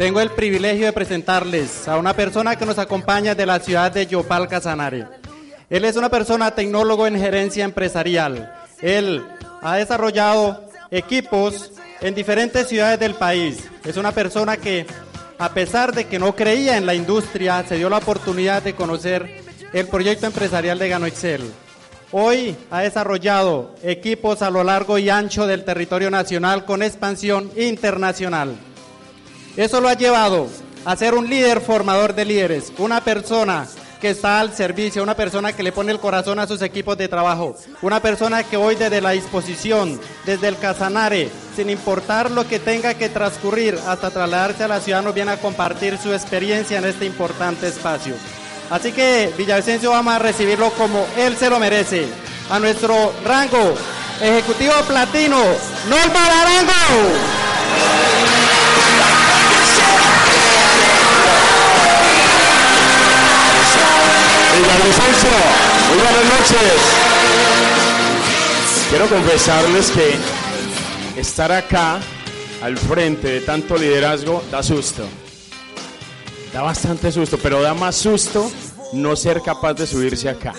Tengo el privilegio de presentarles a una persona que nos acompaña de la ciudad de Yopal, Casanare. Él es una persona tecnólogo en gerencia empresarial. Él ha desarrollado equipos en diferentes ciudades del país. Es una persona que, a pesar de que no creía en la industria, se dio la oportunidad de conocer el proyecto empresarial de Gano Excel. Hoy ha desarrollado equipos a lo largo y ancho del territorio nacional con expansión internacional. Eso lo ha llevado a ser un líder formador de líderes, una persona que está al servicio, una persona que le pone el corazón a sus equipos de trabajo, una persona que hoy desde la disposición, desde el Casanare, sin importar lo que tenga que transcurrir hasta trasladarse a la ciudad, nos viene a compartir su experiencia en este importante espacio. Así que Villavicencio vamos a recibirlo como él se lo merece. A nuestro rango ejecutivo platino, Norma Arango. Muy buenas noches. Quiero confesarles que estar acá al frente de tanto liderazgo da susto. Da bastante susto, pero da más susto no ser capaz de subirse acá.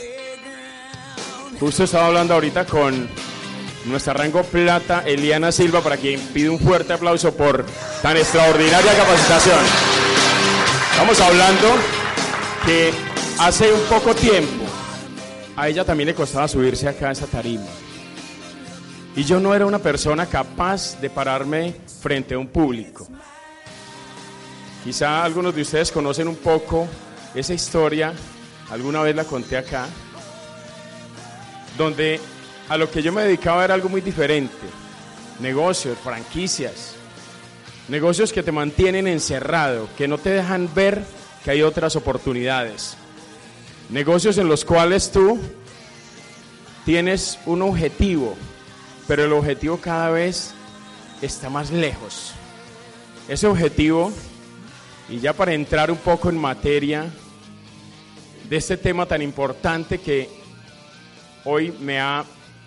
Justo estaba hablando ahorita con nuestra rango plata, Eliana Silva, para quien pide un fuerte aplauso por tan extraordinaria capacitación. Estamos hablando que hace un poco tiempo a ella también le costaba subirse acá a esa tarima. Y yo no era una persona capaz de pararme frente a un público. Quizá algunos de ustedes conocen un poco esa historia, alguna vez la conté acá, donde a lo que yo me dedicaba era algo muy diferente. Negocios, franquicias, negocios que te mantienen encerrado, que no te dejan ver que hay otras oportunidades. Negocios en los cuales tú tienes un objetivo, pero el objetivo cada vez está más lejos. Ese objetivo y ya para entrar un poco en materia de este tema tan importante que hoy me ha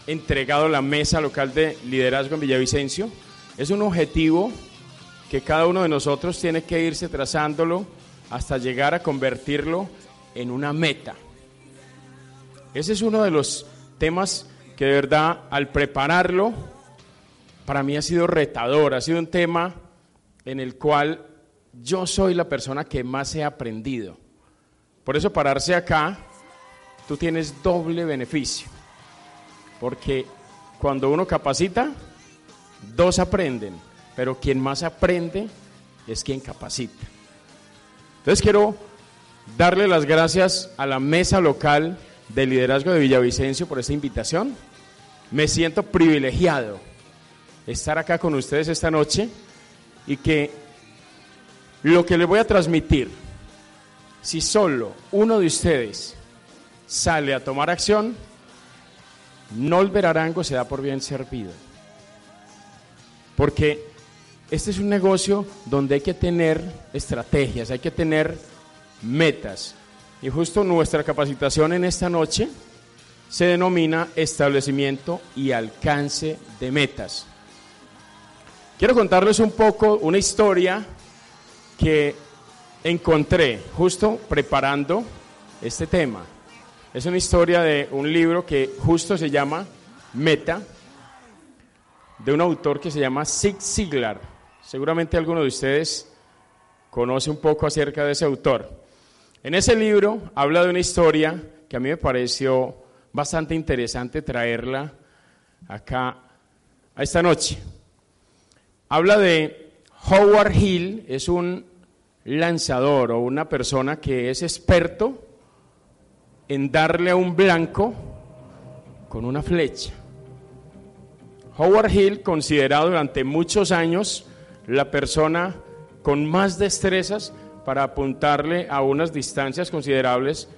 entregado la mesa local de liderazgo en Villavicencio, es un objetivo que cada uno de nosotros tiene que irse trazándolo hasta llegar a convertirlo en una meta. Ese es uno de los temas que de verdad al prepararlo para mí ha sido retador, ha sido un tema en el cual yo soy la persona que más he aprendido. Por eso pararse acá, tú tienes doble beneficio. Porque cuando uno capacita, dos aprenden, pero quien más aprende es quien capacita. Entonces quiero darle las gracias a la mesa local de liderazgo de Villavicencio por esta invitación. Me siento privilegiado estar acá con ustedes esta noche y que lo que les voy a transmitir, si solo uno de ustedes sale a tomar acción, Nolver Arango se da por bien servido. Porque este es un negocio donde hay que tener estrategias, hay que tener metas. Y justo nuestra capacitación en esta noche se denomina establecimiento y alcance de metas. Quiero contarles un poco una historia que encontré justo preparando este tema. Es una historia de un libro que justo se llama Meta, de un autor que se llama Zig Ziglar. Seguramente alguno de ustedes conoce un poco acerca de ese autor. En ese libro habla de una historia que a mí me pareció bastante interesante traerla acá a esta noche. Habla de Howard Hill, es un lanzador o una persona que es experto en darle a un blanco con una flecha. Howard Hill, considerado durante muchos años la persona con más destrezas para apuntarle a unas distancias considerables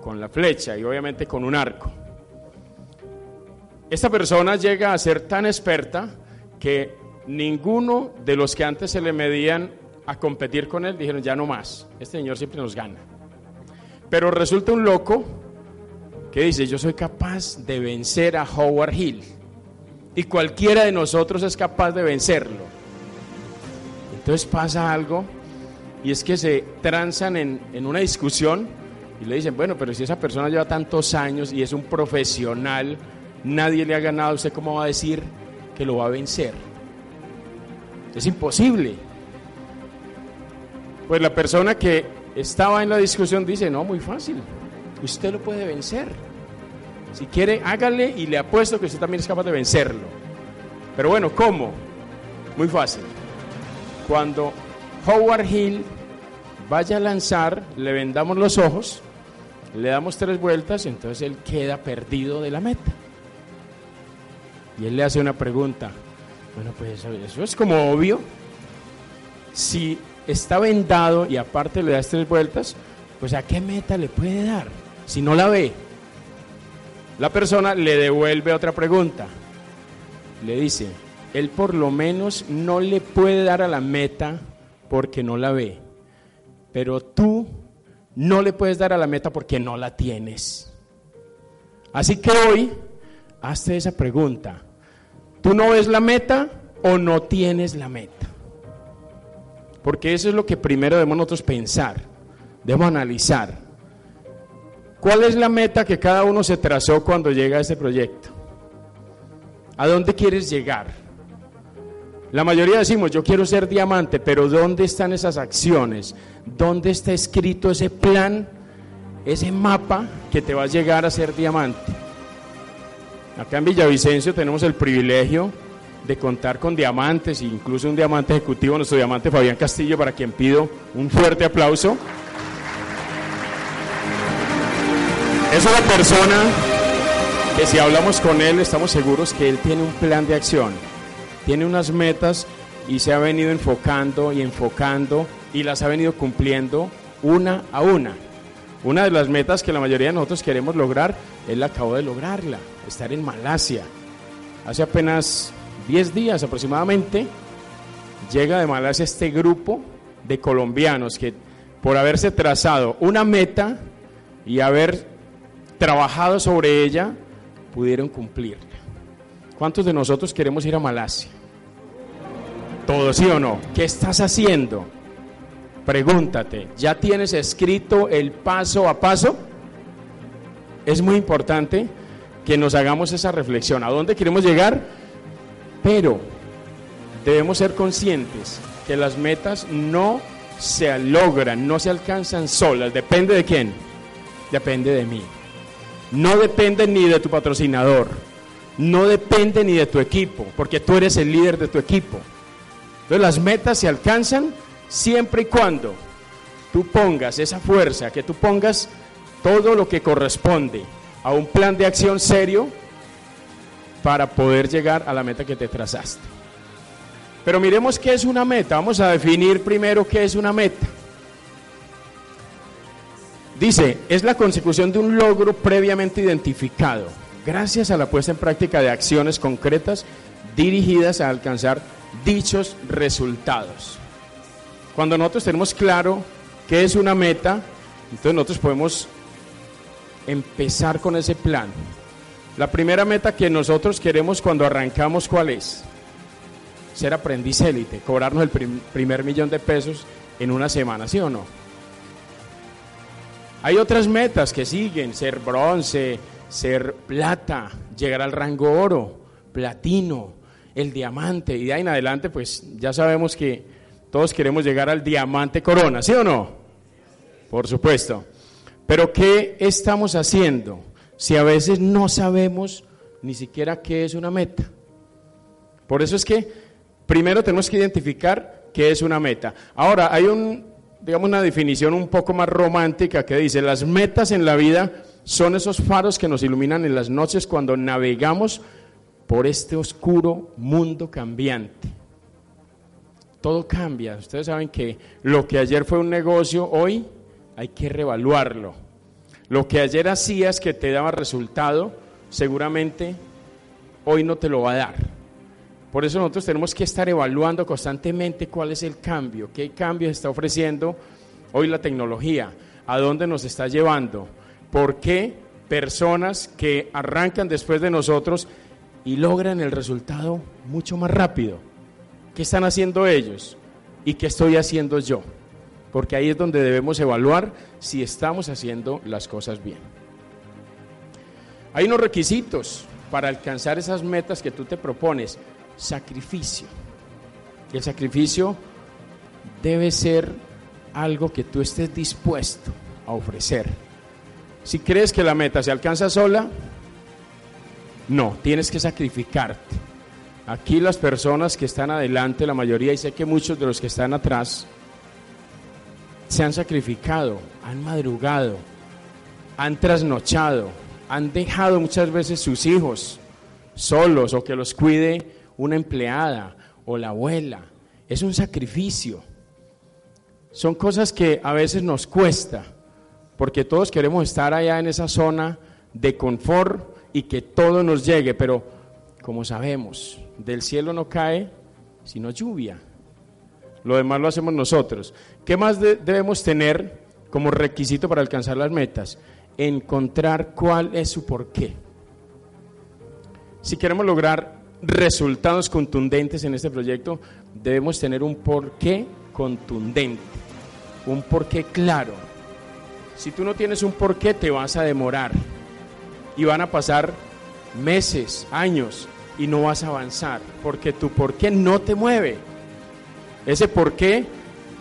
con la flecha y obviamente con un arco. Esta persona llega a ser tan experta que ninguno de los que antes se le medían a competir con él, dijeron, ya no más, este señor siempre nos gana. Pero resulta un loco que dice, yo soy capaz de vencer a Howard Hill. Y cualquiera de nosotros es capaz de vencerlo. entonces pasa algo y es que se transan en, en una discusión y le dicen, bueno, pero si esa persona lleva tantos años y es un profesional, nadie le ha ganado, ¿usted cómo va a decir que lo va a vencer? Es imposible. Pues la persona que estaba en la discusión dice, no, muy fácil, usted lo puede vencer. Si quiere, hágale y le apuesto que usted también es capaz de vencerlo. Pero bueno, ¿cómo? Muy fácil. Cuando Howard Hill vaya a lanzar, le vendamos los ojos, le damos tres vueltas, entonces él queda perdido de la meta. Y él le hace una pregunta. Bueno, pues eso es como obvio. Si está vendado y aparte le das tres vueltas, pues a qué meta le puede dar si no la ve. La persona le devuelve otra pregunta. Le dice, él por lo menos no le puede dar a la meta porque no la ve, pero tú no le puedes dar a la meta porque no la tienes. Así que hoy, hazte esa pregunta. ¿Tú no ves la meta o no tienes la meta? Porque eso es lo que primero debemos nosotros pensar, debemos analizar. ¿Cuál es la meta que cada uno se trazó cuando llega a este proyecto? ¿A dónde quieres llegar? La mayoría decimos, yo quiero ser diamante, pero ¿dónde están esas acciones? ¿Dónde está escrito ese plan, ese mapa que te va a llegar a ser diamante? Acá en Villavicencio tenemos el privilegio de contar con diamantes, incluso un diamante ejecutivo, nuestro diamante Fabián Castillo, para quien pido un fuerte aplauso. Es una persona que si hablamos con él estamos seguros que él tiene un plan de acción, tiene unas metas y se ha venido enfocando y enfocando y las ha venido cumpliendo una a una. Una de las metas que la mayoría de nosotros queremos lograr, él acabó de lograrla, estar en Malasia. Hace apenas 10 días aproximadamente llega de Malasia este grupo de colombianos que por haberse trazado una meta y haber trabajado sobre ella, pudieron cumplirla. ¿Cuántos de nosotros queremos ir a Malasia? ¿Todos sí o no? ¿Qué estás haciendo? Pregúntate, ¿ya tienes escrito el paso a paso? Es muy importante que nos hagamos esa reflexión. ¿A dónde queremos llegar? Pero debemos ser conscientes que las metas no se logran, no se alcanzan solas. ¿Depende de quién? Depende de mí. No depende ni de tu patrocinador, no depende ni de tu equipo, porque tú eres el líder de tu equipo. Entonces las metas se alcanzan siempre y cuando tú pongas esa fuerza, que tú pongas todo lo que corresponde a un plan de acción serio para poder llegar a la meta que te trazaste. Pero miremos qué es una meta. Vamos a definir primero qué es una meta. Dice, es la consecución de un logro previamente identificado, gracias a la puesta en práctica de acciones concretas dirigidas a alcanzar dichos resultados. Cuando nosotros tenemos claro qué es una meta, entonces nosotros podemos empezar con ese plan. La primera meta que nosotros queremos cuando arrancamos, ¿cuál es? Ser aprendiz élite, cobrarnos el primer millón de pesos en una semana, ¿sí o no? Hay otras metas que siguen, ser bronce, ser plata, llegar al rango oro, platino, el diamante, y de ahí en adelante pues ya sabemos que todos queremos llegar al diamante corona, ¿sí o no? Por supuesto. Pero ¿qué estamos haciendo si a veces no sabemos ni siquiera qué es una meta? Por eso es que primero tenemos que identificar qué es una meta. Ahora, hay un digamos, una definición un poco más romántica que dice, las metas en la vida son esos faros que nos iluminan en las noches cuando navegamos por este oscuro mundo cambiante. Todo cambia. Ustedes saben que lo que ayer fue un negocio, hoy hay que revaluarlo. Lo que ayer hacías que te daba resultado, seguramente hoy no te lo va a dar. Por eso nosotros tenemos que estar evaluando constantemente cuál es el cambio, qué cambio está ofreciendo hoy la tecnología, a dónde nos está llevando, por qué personas que arrancan después de nosotros y logran el resultado mucho más rápido. ¿Qué están haciendo ellos? ¿Y qué estoy haciendo yo? Porque ahí es donde debemos evaluar si estamos haciendo las cosas bien. Hay unos requisitos para alcanzar esas metas que tú te propones. Sacrificio. El sacrificio debe ser algo que tú estés dispuesto a ofrecer. Si crees que la meta se alcanza sola, no, tienes que sacrificarte. Aquí las personas que están adelante, la mayoría, y sé que muchos de los que están atrás, se han sacrificado, han madrugado, han trasnochado, han dejado muchas veces sus hijos solos o que los cuide una empleada o la abuela. Es un sacrificio. Son cosas que a veces nos cuesta, porque todos queremos estar allá en esa zona de confort y que todo nos llegue, pero como sabemos, del cielo no cae sino lluvia. Lo demás lo hacemos nosotros. ¿Qué más debemos tener como requisito para alcanzar las metas? Encontrar cuál es su porqué. Si queremos lograr resultados contundentes en este proyecto, debemos tener un porqué contundente, un porqué claro. Si tú no tienes un porqué, te vas a demorar y van a pasar meses, años y no vas a avanzar, porque tu porqué no te mueve. Ese porqué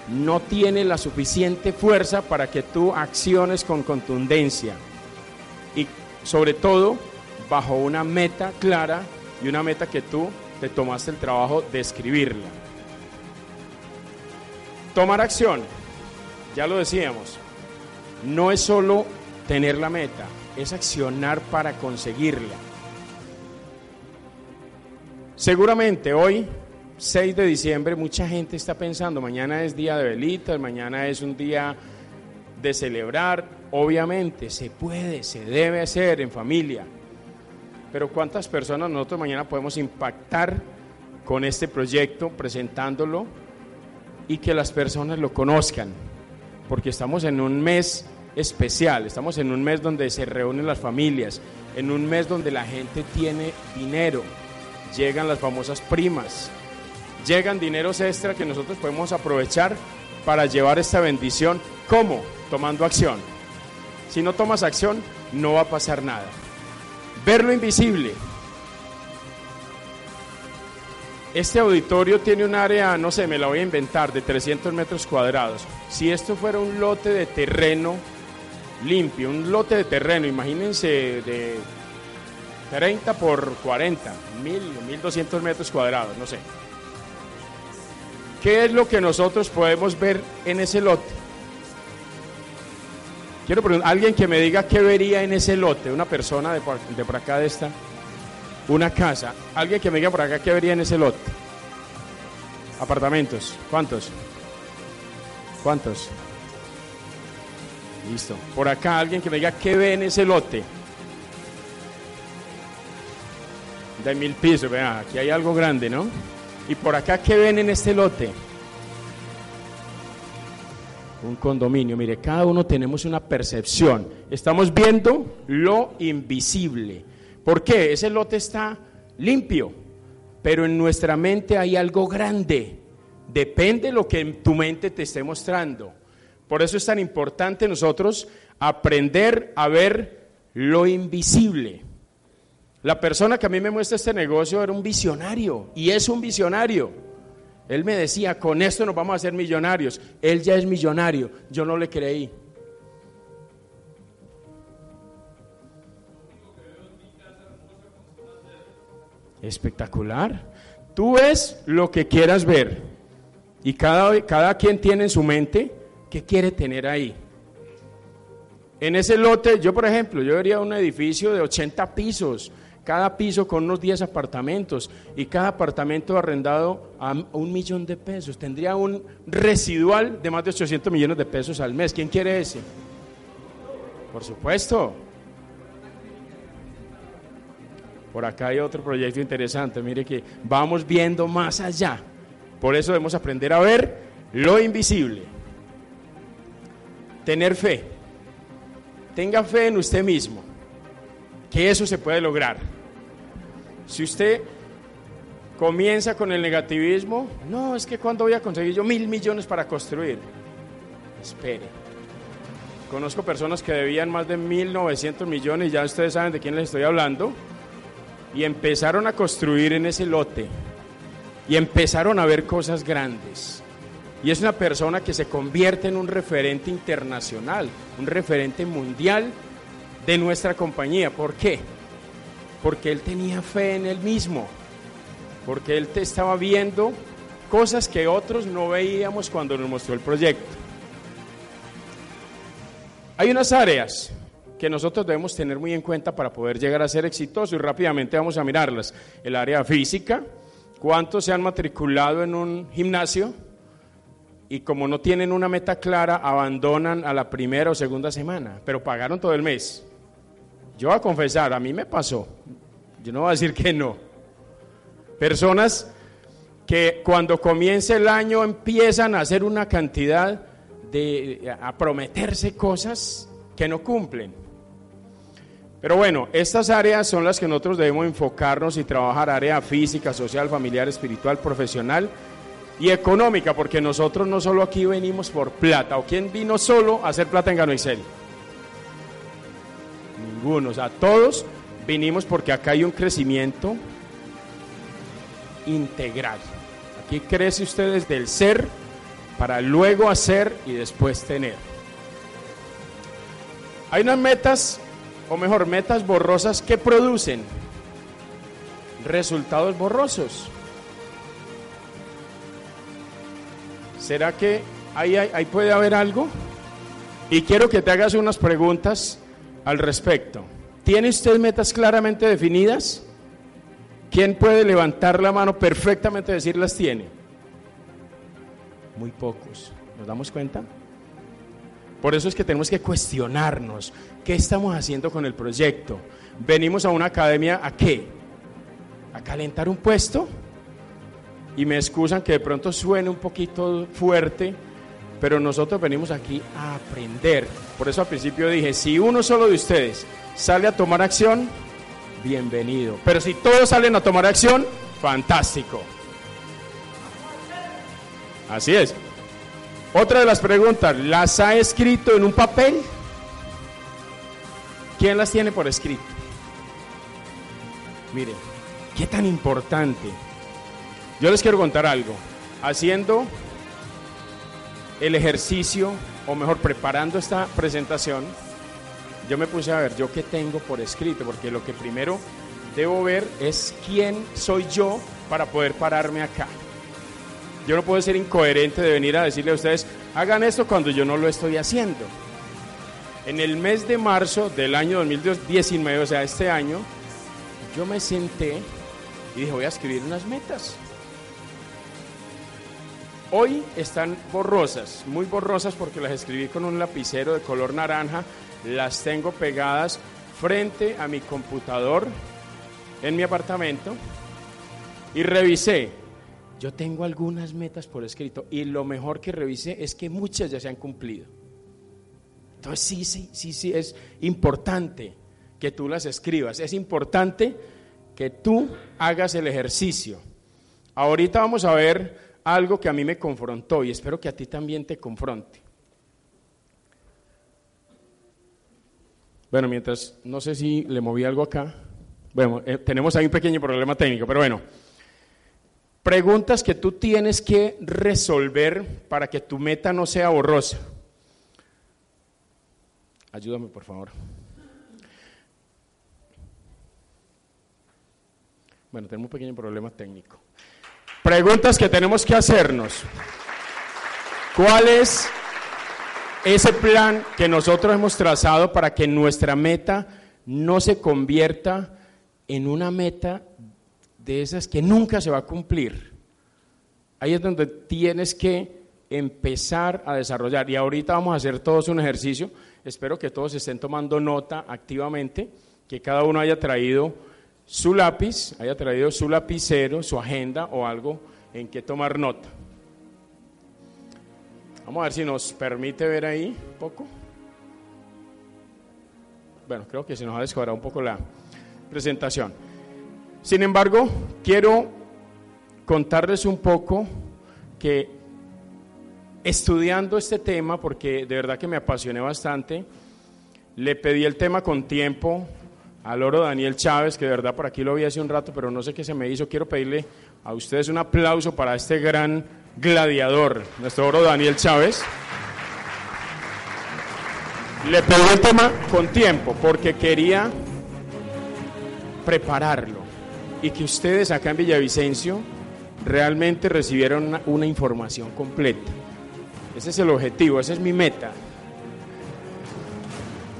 no tiene la suficiente fuerza para que tú acciones con contundencia y sobre todo bajo una meta clara y una meta que tú te tomaste el trabajo de escribirla. Tomar acción, ya lo decíamos, no es solo tener la meta, es accionar para conseguirla. Seguramente hoy, 6 de diciembre, mucha gente está pensando, mañana es día de velitas, mañana es un día de celebrar. Obviamente, se puede, se debe hacer en familia. Pero ¿cuántas personas nosotros mañana podemos impactar con este proyecto, presentándolo y que las personas lo conozcan? Porque estamos en un mes especial, estamos en un mes donde se reúnen las familias, en un mes donde la gente tiene dinero, llegan las famosas primas, llegan dineros extra que nosotros podemos aprovechar para llevar esta bendición. ¿Cómo? Tomando acción. Si no tomas acción, no va a pasar nada. Ver lo invisible. Este auditorio tiene un área, no sé, me la voy a inventar, de 300 metros cuadrados. Si esto fuera un lote de terreno limpio, un lote de terreno, imagínense de 30 por 40, 1000, 1200 metros cuadrados, no sé. ¿Qué es lo que nosotros podemos ver en ese lote? Quiero preguntar, alguien que me diga qué vería en ese lote, una persona de por, de por acá de esta, una casa, alguien que me diga por acá qué vería en ese lote. Apartamentos, ¿cuántos? ¿Cuántos? Listo. Por acá alguien que me diga qué ve en ese lote. De mil pisos, vean, aquí hay algo grande, ¿no? Y por acá qué ven en este lote. Un condominio, mire, cada uno tenemos una percepción. Estamos viendo lo invisible. ¿Por qué? Ese lote está limpio, pero en nuestra mente hay algo grande. Depende de lo que tu mente te esté mostrando. Por eso es tan importante nosotros aprender a ver lo invisible. La persona que a mí me muestra este negocio era un visionario y es un visionario. Él me decía, con esto nos vamos a hacer millonarios. Él ya es millonario. Yo no le creí. Espectacular. Tú ves lo que quieras ver. Y cada, cada quien tiene en su mente ¿Qué quiere tener ahí? En ese lote, yo por ejemplo, yo vería un edificio de 80 pisos, cada piso con unos 10 apartamentos y cada apartamento arrendado a un millón de pesos. Tendría un residual de más de 800 millones de pesos al mes. ¿Quién quiere ese? Por supuesto. Por acá hay otro proyecto interesante. Mire que vamos viendo más allá. Por eso debemos aprender a ver lo invisible tener fe. Tenga fe en usted mismo, que eso se puede lograr. Si usted comienza con el negativismo. No, es que cuando voy a conseguir yo mil millones para construir. Espere. Conozco personas que debían más de 1.900 millones, ya ustedes saben de quién les estoy hablando, y empezaron a construir en ese lote, y empezaron a ver cosas grandes. Y es una persona que se convierte en un referente internacional, un referente mundial de nuestra compañía. ¿Por qué? Porque él tenía fe en él mismo porque Él te estaba viendo cosas que otros no veíamos cuando nos mostró el proyecto. Hay unas áreas que nosotros debemos tener muy en cuenta para poder llegar a ser exitosos y rápidamente vamos a mirarlas. El área física, cuántos se han matriculado en un gimnasio y como no tienen una meta clara, abandonan a la primera o segunda semana, pero pagaron todo el mes. Yo voy a confesar, a mí me pasó. Yo no voy a decir que no. Personas que cuando comienza el año empiezan a hacer una cantidad de, a prometerse cosas que no cumplen. Pero bueno, estas áreas son las que nosotros debemos enfocarnos y trabajar, área física, social, familiar, espiritual, profesional y económica, porque nosotros no solo aquí venimos por plata, o quién vino solo a hacer plata en Gano Ninguno, o sea, todos vinimos porque acá hay un crecimiento integral. Aquí crece usted desde el ser para luego hacer y después tener. Hay unas metas, o mejor, metas borrosas que producen resultados borrosos. ¿Será que ahí, ahí puede haber algo? Y quiero que te hagas unas preguntas al respecto. ¿Tiene usted metas claramente definidas? ¿Quién puede levantar la mano perfectamente y decir las tiene? Muy pocos. ¿Nos damos cuenta? Por eso es que tenemos que cuestionarnos qué estamos haciendo con el proyecto. Venimos a una academia a qué? A calentar un puesto. Y me excusan que de pronto suene un poquito fuerte, pero nosotros venimos aquí a aprender. Por eso al principio dije, si uno solo de ustedes sale a tomar acción, bienvenido. Pero si todos salen a tomar acción, fantástico. Así es. Otra de las preguntas, ¿las ha escrito en un papel? ¿Quién las tiene por escrito? Miren, qué tan importante. Yo les quiero contar algo. Haciendo el ejercicio, o mejor, preparando esta presentación, yo me puse a ver yo qué tengo por escrito, porque lo que primero debo ver es quién soy yo para poder pararme acá. Yo no puedo ser incoherente de venir a decirle a ustedes, hagan esto cuando yo no lo estoy haciendo. En el mes de marzo del año 2019, o sea, este año, yo me senté y dije, voy a escribir unas metas. Hoy están borrosas, muy borrosas porque las escribí con un lapicero de color naranja las tengo pegadas frente a mi computador en mi apartamento y revisé. Yo tengo algunas metas por escrito y lo mejor que revisé es que muchas ya se han cumplido. Entonces sí, sí, sí, sí, es importante que tú las escribas, es importante que tú hagas el ejercicio. Ahorita vamos a ver algo que a mí me confrontó y espero que a ti también te confronte. Bueno, mientras, no sé si le moví algo acá. Bueno, eh, tenemos ahí un pequeño problema técnico, pero bueno. Preguntas que tú tienes que resolver para que tu meta no sea borrosa. Ayúdame, por favor. Bueno, tenemos un pequeño problema técnico. Preguntas que tenemos que hacernos. ¿Cuál es ese plan que nosotros hemos trazado para que nuestra meta no se convierta en una meta esas que nunca se va a cumplir. Ahí es donde tienes que empezar a desarrollar. Y ahorita vamos a hacer todos un ejercicio. Espero que todos estén tomando nota activamente, que cada uno haya traído su lápiz, haya traído su lapicero, su agenda o algo en que tomar nota. Vamos a ver si nos permite ver ahí un poco. Bueno, creo que se nos ha descuadrado un poco la presentación. Sin embargo, quiero contarles un poco que estudiando este tema, porque de verdad que me apasioné bastante, le pedí el tema con tiempo al oro Daniel Chávez, que de verdad por aquí lo vi hace un rato, pero no sé qué se me hizo. Quiero pedirle a ustedes un aplauso para este gran gladiador, nuestro oro Daniel Chávez. Le pedí el tema con tiempo porque quería prepararlo y que ustedes acá en Villavicencio realmente recibieran una, una información completa. Ese es el objetivo, esa es mi meta.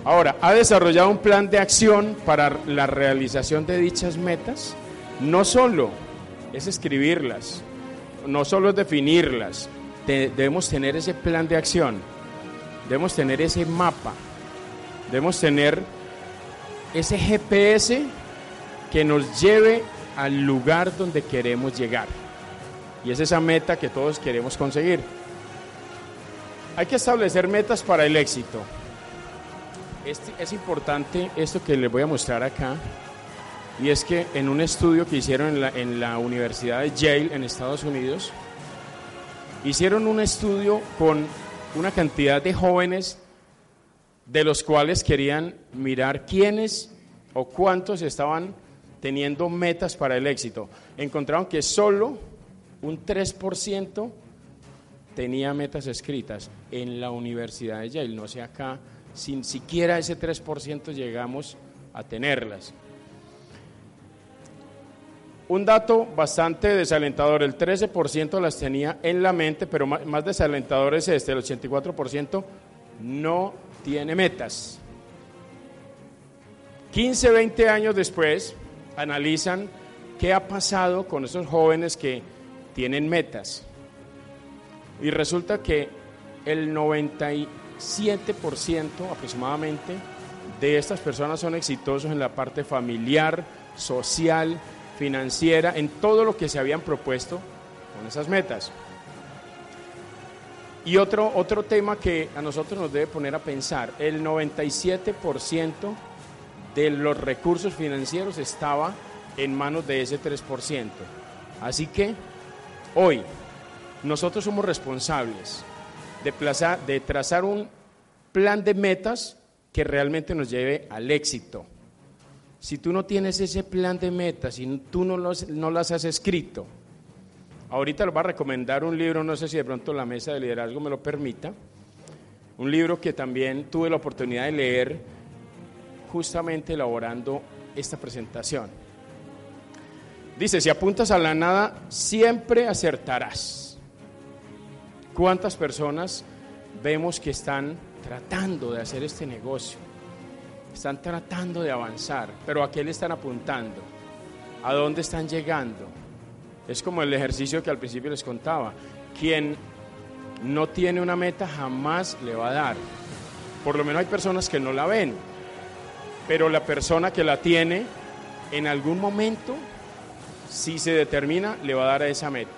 Ahora, ¿ha desarrollado un plan de acción para la realización de dichas metas? No solo es escribirlas, no solo es definirlas, debemos tener ese plan de acción, debemos tener ese mapa, debemos tener ese GPS que nos lleve al lugar donde queremos llegar. Y es esa meta que todos queremos conseguir. Hay que establecer metas para el éxito. es importante esto que les voy a mostrar acá, y es que en un estudio que hicieron en la, en la Universidad de Yale en Estados Unidos, hicieron un estudio con una cantidad de jóvenes de los cuales querían mirar quiénes o cuántos estaban teniendo metas para el éxito. Encontraron que solo un 3% tenía metas escritas en la Universidad de Yale. No sé acá, sin siquiera ese 3% llegamos a tenerlas. Un dato bastante desalentador, el 13% las tenía en la mente, pero más desalentador es este, el 84% no tiene metas. 15, 20 años después, analizan qué ha pasado con esos jóvenes que tienen metas. Y resulta que el 97% aproximadamente de estas personas son exitosos en la parte familiar, social, financiera, en todo lo que se habían propuesto con esas metas. Y otro, otro tema que a nosotros nos debe poner a pensar, el 97% de los recursos financieros estaba en manos de ese 3%. Así que hoy nosotros somos responsables de, de trazar un plan de metas que realmente nos lleve al éxito. Si tú no tienes ese plan de metas, si tú no, no las has escrito, ahorita les voy a recomendar un libro, no sé si de pronto la mesa de liderazgo me lo permita, un libro que también tuve la oportunidad de leer justamente elaborando esta presentación. Dice, si apuntas a la nada, siempre acertarás. ¿Cuántas personas vemos que están tratando de hacer este negocio? Están tratando de avanzar, pero ¿a qué le están apuntando? ¿A dónde están llegando? Es como el ejercicio que al principio les contaba. Quien no tiene una meta jamás le va a dar. Por lo menos hay personas que no la ven, pero la persona que la tiene, en algún momento, si se determina, le va a dar a esa meta.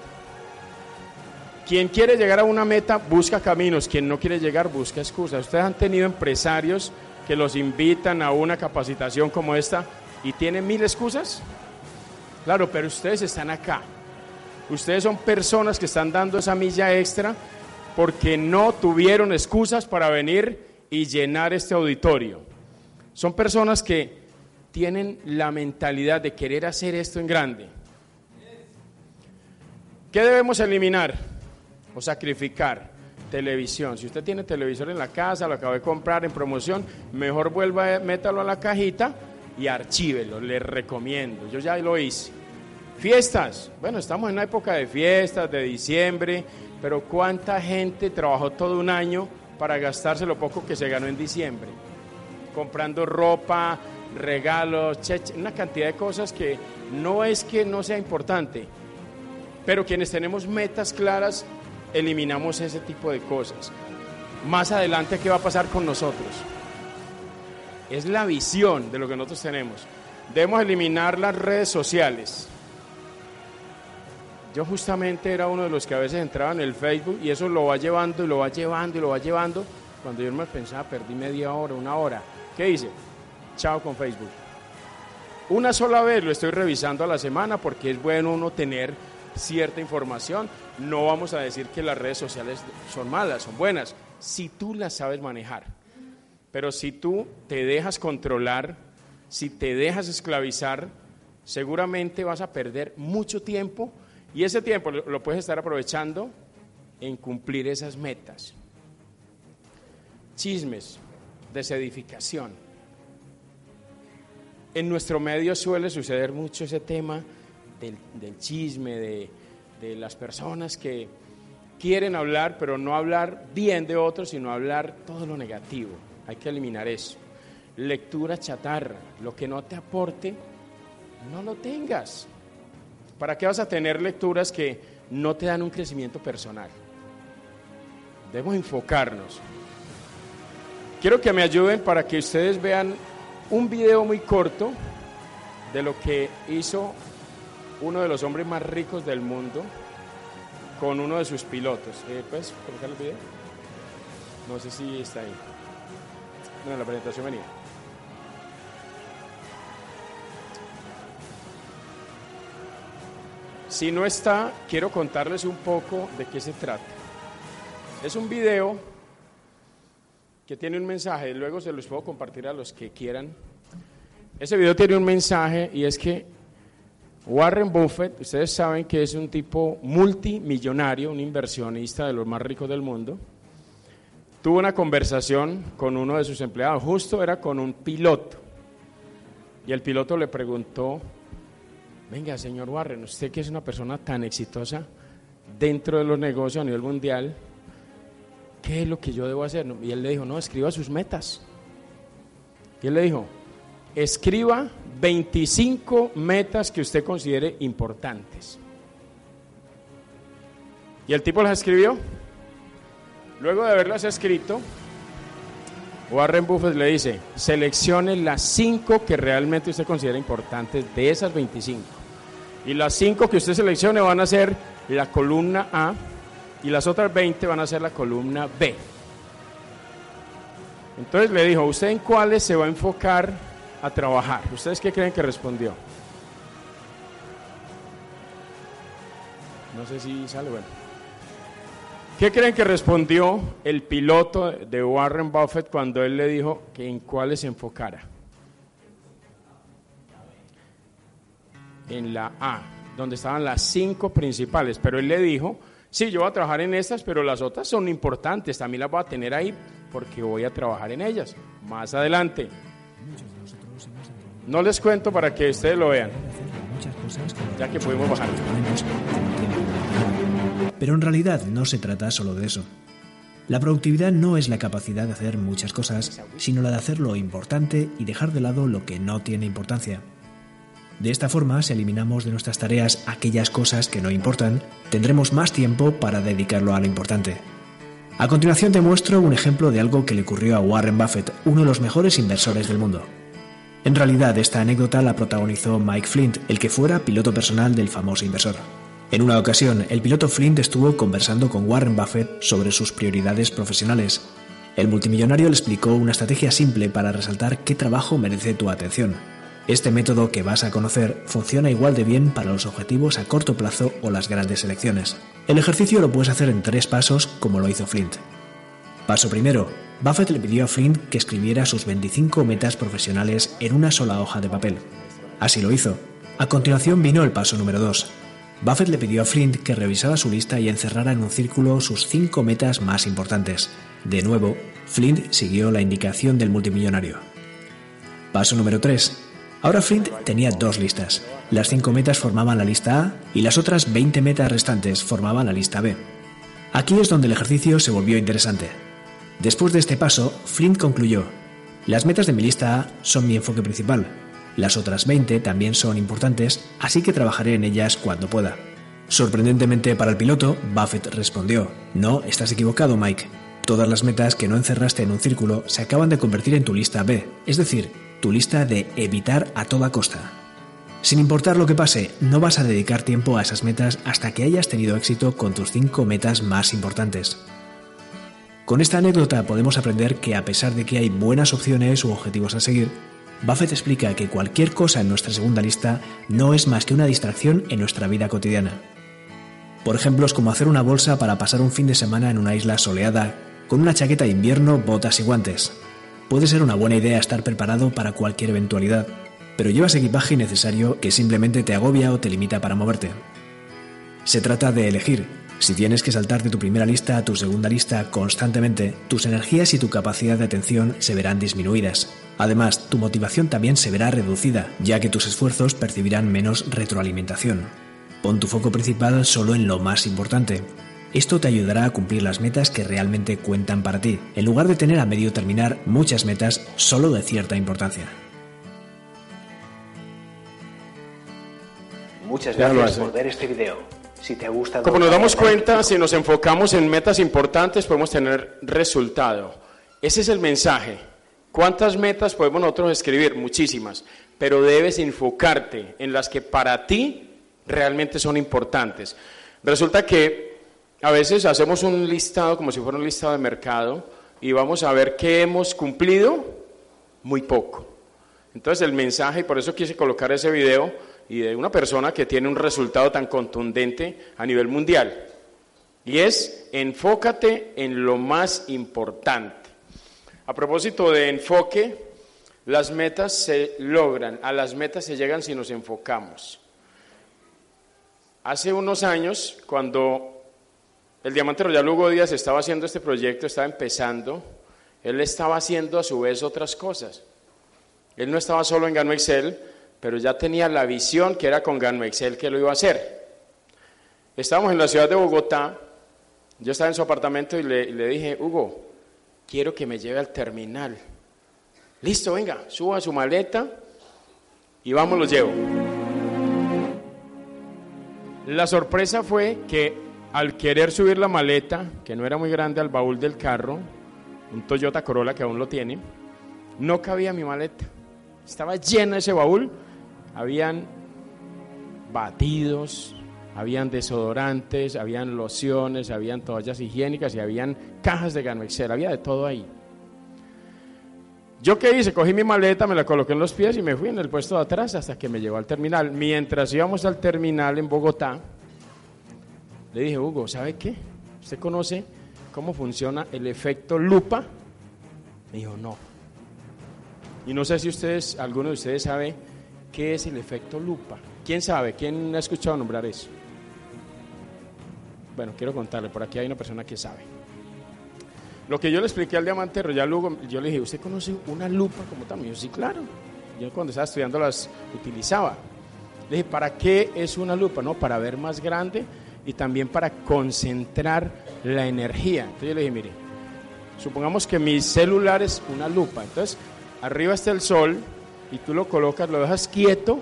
Quien quiere llegar a una meta busca caminos, quien no quiere llegar busca excusas. Ustedes han tenido empresarios que los invitan a una capacitación como esta y tienen mil excusas? Claro, pero ustedes están acá. Ustedes son personas que están dando esa milla extra porque no tuvieron excusas para venir y llenar este auditorio. Son personas que tienen la mentalidad de querer hacer esto en grande. ¿Qué debemos eliminar o sacrificar? televisión. Si usted tiene televisor en la casa, lo acaba de comprar en promoción, mejor vuelva, métalo a la cajita y archívelo, le recomiendo. Yo ya lo hice. Fiestas. Bueno, estamos en una época de fiestas, de diciembre, pero ¿cuánta gente trabajó todo un año para gastarse lo poco que se ganó en diciembre? Comprando ropa, regalos, una cantidad de cosas que no es que no sea importante, pero quienes tenemos metas claras eliminamos ese tipo de cosas. Más adelante, ¿qué va a pasar con nosotros? Es la visión de lo que nosotros tenemos. Debemos eliminar las redes sociales. Yo justamente era uno de los que a veces entraba en el Facebook y eso lo va llevando y lo va llevando y lo va llevando. Cuando yo me pensaba, perdí media hora, una hora. ¿Qué hice? Chao con Facebook. Una sola vez lo estoy revisando a la semana porque es bueno uno tener cierta información. No vamos a decir que las redes sociales son malas, son buenas, si tú las sabes manejar. Pero si tú te dejas controlar, si te dejas esclavizar, seguramente vas a perder mucho tiempo y ese tiempo lo puedes estar aprovechando en cumplir esas metas. Chismes, desedificación. En nuestro medio suele suceder mucho ese tema del, chisme, de, las personas que quieren hablar, pero no hablar bien de otros, sino hablar todo lo negativo. Hay que eliminar eso. Lectura chatarra, lo que no te aporte, no lo tengas. ¿Para qué vas a tener lecturas que no te dan un crecimiento personal? Debemos enfocarnos. Quiero que me ayuden para que ustedes vean un video muy corto de lo que hizo uno de los hombres más ricos del mundo con uno de sus pilotos. Eh, ¿Puedes colocar el video? No sé si está ahí. Bueno, la presentación venía. Si no está, quiero contarles un poco de qué se trata. Es un video que tiene un mensaje, luego se los puedo compartir a los que quieran. Ese video tiene un mensaje y es que Warren Buffett, ustedes saben que es un tipo multimillonario, un inversionista de los más ricos del mundo, tuvo una conversación con uno de sus empleados, justo era con un piloto, y el piloto le preguntó, venga, señor Warren, usted que es una persona tan exitosa dentro de los negocios a nivel mundial, ¿qué es lo que yo debo hacer? Y él le dijo, no, escriba sus metas. Y él le dijo, escriba 25 metas que usted considere importantes. Y el tipo las escribió. Luego de haberlas escrito, Warren Buffett le dice, seleccione las 5 que realmente usted considera importantes de esas 25. Y las cinco que usted seleccione van a ser la columna A y las otras 20 van a ser la columna B. Entonces le dijo, ¿usted en cuáles se va a enfocar a trabajar? ¿Ustedes qué creen que respondió? No sé si sale bueno. ¿Qué creen que respondió el piloto de Warren Buffett cuando él le dijo que en cuáles se enfocara? en la A, donde estaban las cinco principales, pero él le dijo, sí, yo voy a trabajar en estas, pero las otras son importantes, también las voy a tener ahí porque voy a trabajar en ellas más adelante. No les cuento para que ustedes lo vean, ya que podemos bajar. Pero en realidad no se trata solo de eso. La productividad no es la capacidad de hacer muchas cosas, sino la de hacer lo importante y dejar de lado lo que no tiene importancia. De esta forma, si eliminamos de nuestras tareas aquellas cosas que no importan, tendremos más tiempo para dedicarlo a lo importante. A continuación te muestro un ejemplo de algo que le ocurrió a Warren Buffett, uno de los mejores inversores del mundo. En realidad, esta anécdota la protagonizó Mike Flint, el que fuera piloto personal del famoso inversor. En una ocasión, el piloto Flint estuvo conversando con Warren Buffett sobre sus prioridades profesionales. El multimillonario le explicó una estrategia simple para resaltar qué trabajo merece tu atención. Este método que vas a conocer funciona igual de bien para los objetivos a corto plazo o las grandes elecciones. El ejercicio lo puedes hacer en tres pasos como lo hizo Flint. Paso primero. Buffett le pidió a Flint que escribiera sus 25 metas profesionales en una sola hoja de papel. Así lo hizo. A continuación vino el paso número 2. Buffett le pidió a Flint que revisara su lista y encerrara en un círculo sus 5 metas más importantes. De nuevo, Flint siguió la indicación del multimillonario. Paso número 3. Ahora Flint tenía dos listas. Las cinco metas formaban la lista A y las otras 20 metas restantes formaban la lista B. Aquí es donde el ejercicio se volvió interesante. Después de este paso, Flint concluyó, las metas de mi lista A son mi enfoque principal. Las otras 20 también son importantes, así que trabajaré en ellas cuando pueda. Sorprendentemente para el piloto, Buffett respondió, no, estás equivocado, Mike. Todas las metas que no encerraste en un círculo se acaban de convertir en tu lista B, es decir, tu lista de evitar a toda costa. Sin importar lo que pase, no vas a dedicar tiempo a esas metas hasta que hayas tenido éxito con tus cinco metas más importantes. Con esta anécdota podemos aprender que a pesar de que hay buenas opciones u objetivos a seguir, Buffett explica que cualquier cosa en nuestra segunda lista no es más que una distracción en nuestra vida cotidiana. Por ejemplos como hacer una bolsa para pasar un fin de semana en una isla soleada, con una chaqueta de invierno, botas y guantes. Puede ser una buena idea estar preparado para cualquier eventualidad, pero llevas equipaje innecesario que simplemente te agobia o te limita para moverte. Se trata de elegir. Si tienes que saltar de tu primera lista a tu segunda lista constantemente, tus energías y tu capacidad de atención se verán disminuidas. Además, tu motivación también se verá reducida, ya que tus esfuerzos percibirán menos retroalimentación. Pon tu foco principal solo en lo más importante. Esto te ayudará a cumplir las metas que realmente cuentan para ti, en lugar de tener a medio terminar muchas metas solo de cierta importancia. Muchas gracias por ver este video. Si te gusta... Como nos damos cuenta, si nos enfocamos en metas importantes, podemos tener resultado. Ese es el mensaje. ¿Cuántas metas podemos nosotros escribir? Muchísimas. Pero debes enfocarte en las que para ti realmente son importantes. Resulta que a veces hacemos un listado como si fuera un listado de mercado y vamos a ver qué hemos cumplido, muy poco. Entonces el mensaje, y por eso quise colocar ese video, y de una persona que tiene un resultado tan contundente a nivel mundial, y es enfócate en lo más importante. A propósito de enfoque, las metas se logran, a las metas se llegan si nos enfocamos. Hace unos años, cuando el Diamante Royal Hugo Díaz estaba haciendo este proyecto, estaba empezando, él estaba haciendo a su vez otras cosas. Él no estaba solo en Gano Excel, pero ya tenía la visión que era con Gano Excel que lo iba a hacer. Estábamos en la ciudad de Bogotá, yo estaba en su apartamento y le, y le dije, Hugo, quiero que me lleve al terminal. Listo, venga, suba su maleta y vamos, lo llevo. La sorpresa fue que al querer subir la maleta, que no era muy grande, al baúl del carro, un Toyota Corolla que aún lo tiene, no cabía mi maleta. Estaba lleno ese baúl, habían batidos, habían desodorantes, habían lociones, habían toallas higiénicas y habían cajas de Ganmexer, había de todo ahí. ¿Yo qué hice? Cogí mi maleta, me la coloqué en los pies y me fui en el puesto de atrás hasta que me llevó al terminal. Mientras íbamos al terminal en Bogotá, le dije, Hugo, ¿sabe qué? ¿Usted conoce cómo funciona el efecto lupa? Me dijo, no. Y no sé si ustedes, alguno de ustedes sabe qué es el efecto lupa. ¿Quién sabe? ¿Quién ha escuchado nombrar eso? Bueno, quiero contarle, por aquí hay una persona que sabe. Lo que yo le expliqué al diamante Royal Lugo, yo le dije, ¿usted conoce una lupa como tal? sí, claro. Yo cuando estaba estudiando las utilizaba. Le dije, ¿para qué es una lupa? No, para ver más grande y también para concentrar la energía. Entonces yo le dije, mire, supongamos que mi celular es una lupa. Entonces, arriba está el sol y tú lo colocas, lo dejas quieto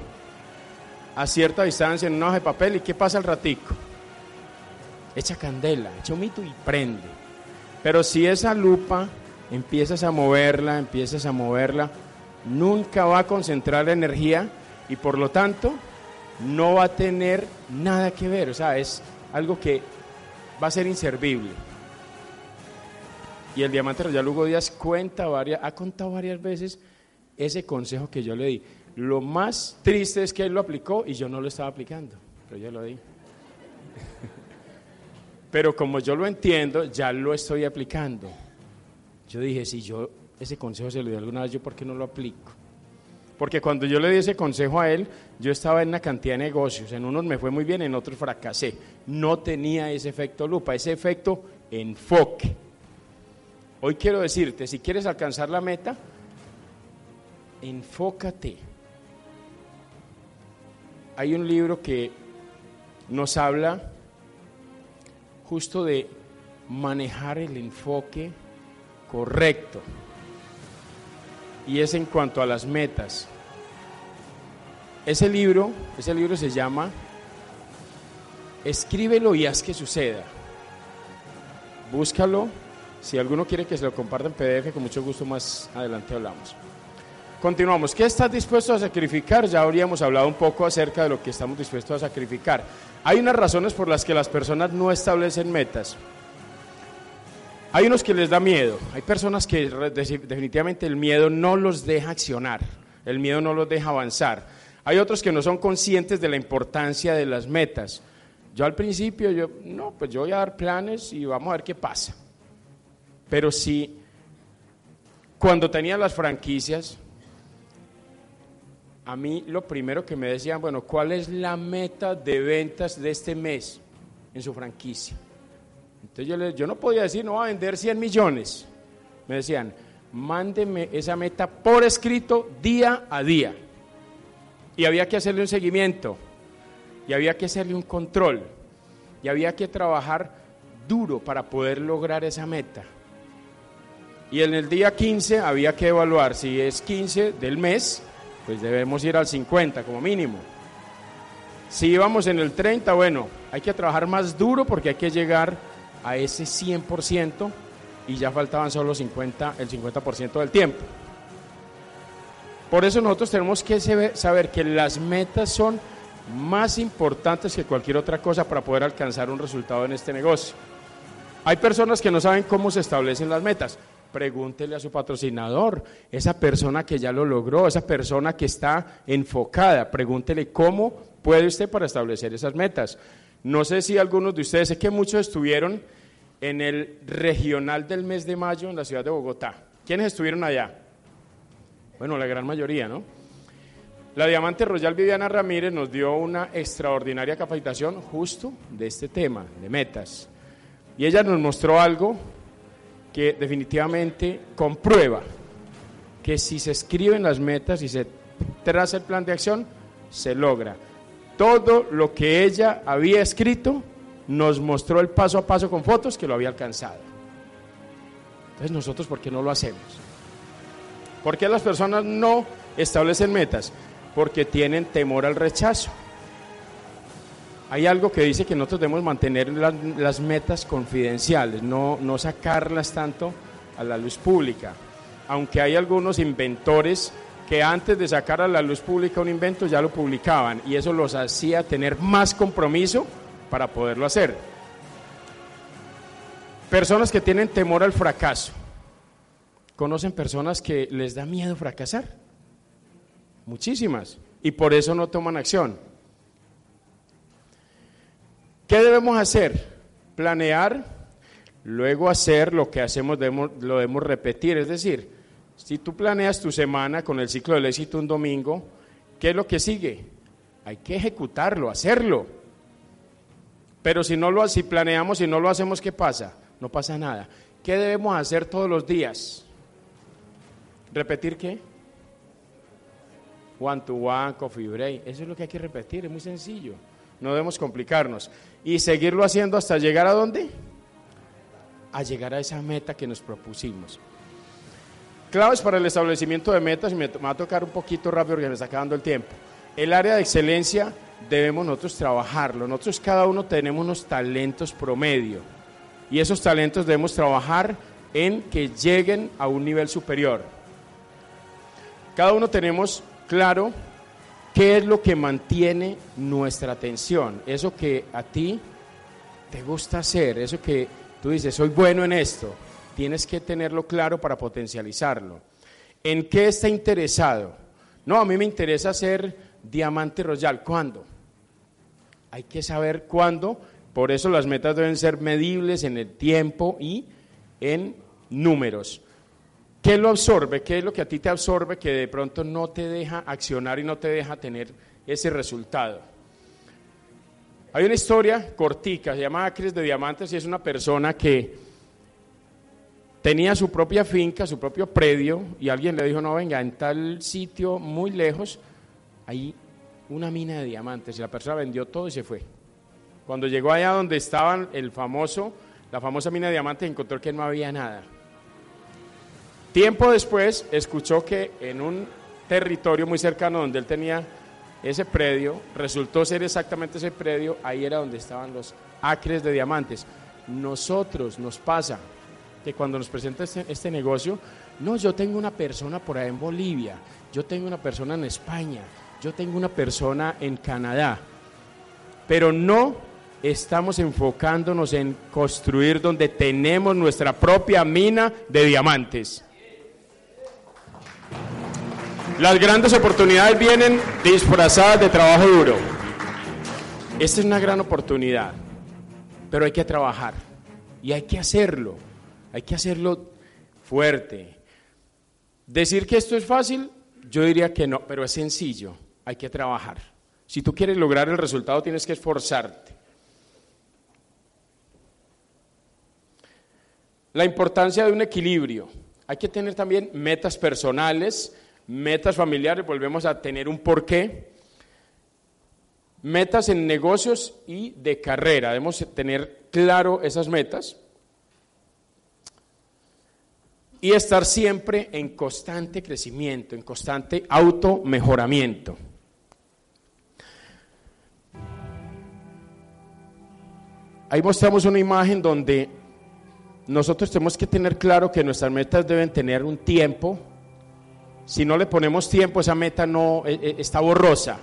a cierta distancia en una hoja de papel y ¿qué pasa al ratico? Echa candela, echa un mito y prende. Pero si esa lupa empiezas a moverla, empiezas a moverla, nunca va a concentrar la energía y por lo tanto no va a tener nada que ver. O sea, es algo que va a ser inservible. Y el diamante Royal Hugo Díaz cuenta varias, ha contado varias veces ese consejo que yo le di. Lo más triste es que él lo aplicó y yo no lo estaba aplicando, pero yo lo di. Pero como yo lo entiendo, ya lo estoy aplicando. Yo dije, si yo ese consejo se lo di alguna vez, ¿yo por qué no lo aplico? Porque cuando yo le di ese consejo a él, yo estaba en una cantidad de negocios. En unos me fue muy bien, en otros fracasé. No tenía ese efecto lupa, ese efecto enfoque. Hoy quiero decirte, si quieres alcanzar la meta, enfócate. Hay un libro que nos habla justo de manejar el enfoque correcto. Y es en cuanto a las metas. Ese libro, ese libro se llama Escríbelo y haz que suceda. Búscalo. Si alguno quiere que se lo comparta en PDF, con mucho gusto más adelante hablamos. Continuamos. ¿Qué estás dispuesto a sacrificar? Ya habríamos hablado un poco acerca de lo que estamos dispuestos a sacrificar. Hay unas razones por las que las personas no establecen metas. Hay unos que les da miedo. Hay personas que definitivamente el miedo no los deja accionar. El miedo no los deja avanzar. Hay otros que no son conscientes de la importancia de las metas. Yo al principio, yo, no, pues yo voy a dar planes y vamos a ver qué pasa. Pero si cuando tenía las franquicias, a mí lo primero que me decían, bueno, ¿cuál es la meta de ventas de este mes en su franquicia? Entonces yo, yo no podía decir, no va a vender 100 millones. Me decían, mándeme esa meta por escrito día a día. Y había que hacerle un seguimiento, y había que hacerle un control, y había que trabajar duro para poder lograr esa meta. Y en el día 15 había que evaluar si es 15 del mes, pues debemos ir al 50 como mínimo. Si íbamos en el 30, bueno, hay que trabajar más duro porque hay que llegar a ese 100% y ya faltaban solo 50, el 50% del tiempo. Por eso nosotros tenemos que saber que las metas son más importantes que cualquier otra cosa para poder alcanzar un resultado en este negocio. Hay personas que no saben cómo se establecen las metas. Pregúntele a su patrocinador, esa persona que ya lo logró, esa persona que está enfocada, pregúntele cómo puede usted para establecer esas metas. No sé si algunos de ustedes, sé que muchos estuvieron en el regional del mes de mayo en la ciudad de Bogotá. ¿Quiénes estuvieron allá? Bueno, la gran mayoría, ¿no? La Diamante Royal Viviana Ramírez nos dio una extraordinaria capacitación justo de este tema, de metas. Y ella nos mostró algo que definitivamente comprueba que si se escriben las metas y se traza el plan de acción, se logra. Todo lo que ella había escrito nos mostró el paso a paso con fotos que lo había alcanzado. Entonces nosotros, ¿por qué no lo hacemos? ¿Por qué las personas no establecen metas? Porque tienen temor al rechazo. Hay algo que dice que nosotros debemos mantener las, metas confidenciales, no, no sacarlas tanto a la luz pública. Aunque hay algunos inventores que antes de sacar a la luz pública un invento ya lo publicaban y eso los hacía tener más compromiso para poderlo hacer. Personas que tienen temor al fracaso. ¿Conocen personas que les da miedo fracasar? Muchísimas. Y por eso no toman acción. ¿Qué debemos hacer? Planear, luego hacer lo que hacemos, lo debemos repetir. Es decir, si tú planeas tu semana con el ciclo del éxito un domingo, ¿qué es lo que sigue? Hay que ejecutarlo, hacerlo. Pero si no lo si planeamos y no lo hacemos, ¿qué pasa? No pasa nada. ¿Qué debemos hacer todos los días? ¿Repetir qué? One to one, coffee. Eso es lo que hay que repetir, es muy sencillo. No debemos complicarnos. Y seguirlo haciendo hasta llegar a dónde? A llegar a esa meta que nos propusimos. Claves para el establecimiento de metas, y me va a tocar un poquito rápido porque me está acabando el tiempo. El área de excelencia debemos nosotros trabajarlo. Nosotros cada uno tenemos unos talentos promedio y esos talentos debemos trabajar en que lleguen a un nivel superior. Cada uno tenemos claro qué es lo que mantiene nuestra atención, eso que a ti te gusta hacer, eso que tú dices, soy bueno en esto, tienes que tenerlo claro para potencializarlo. ¿En qué está interesado? No, a mí me interesa ser diamante royal. ¿Cuándo? Hay que saber cuándo, por eso las metas deben ser medibles en el tiempo y en números. ¿Qué lo absorbe? ¿Qué es lo que a ti te absorbe que de pronto no te deja accionar y no te deja tener ese resultado? Hay una historia cortica, se llama Acres de Diamantes y es una persona que tenía su propia finca, su propio predio y alguien le dijo, no, venga, en tal sitio muy lejos, ahí una mina de diamantes y la persona vendió todo y se fue. Cuando llegó allá donde estaban el famoso, la famosa mina de diamantes, encontró que no había nada. Tiempo después escuchó que en un territorio muy cercano donde él tenía ese predio, resultó ser exactamente ese predio, ahí era donde estaban los acres de diamantes. Nosotros nos pasa que cuando nos presenta este, este negocio, no, yo tengo una persona por ahí en Bolivia, yo tengo una persona en España, yo tengo una persona en Canadá, pero no estamos enfocándonos en construir donde tenemos nuestra propia mina de diamantes. Las grandes oportunidades vienen disfrazadas de trabajo duro. esta es una gran oportunidad, pero hay que trabajar y hay que hacerlo, hay que hacerlo fuerte. Decir que esto es fácil, yo diría que no, pero es sencillo, hay que trabajar. Si tú quieres lograr el resultado, tienes que esforzarte. La importancia de un equilibrio. Hay que tener también metas personales, metas familiares, volvemos a tener un porqué, metas en negocios y de carrera. Debemos tener claro esas metas y estar siempre en constante crecimiento, en constante auto-mejoramiento. Ahí mostramos una imagen donde nosotros tenemos que tener claro que nuestras metas deben tener un tiempo. Si no le ponemos tiempo, esa meta no eh, eh, está borrosa.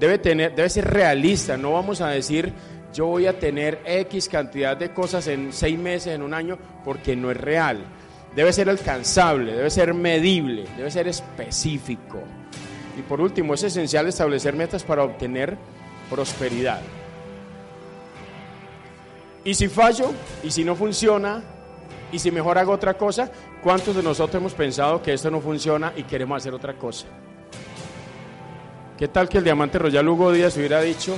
Debe, tener, debe ser realista. No vamos a decir yo voy a tener X cantidad de cosas en seis meses, en un año, porque no es real. Debe ser alcanzable, debe ser medible, debe ser específico. Y por último, es esencial establecer metas para obtener prosperidad. Y si fallo, y si no funciona, y si mejor hago otra cosa, ¿cuántos de nosotros hemos pensado que esto no funciona y queremos hacer otra cosa? ¿Qué tal que el diamante Royal Hugo Díaz hubiera dicho,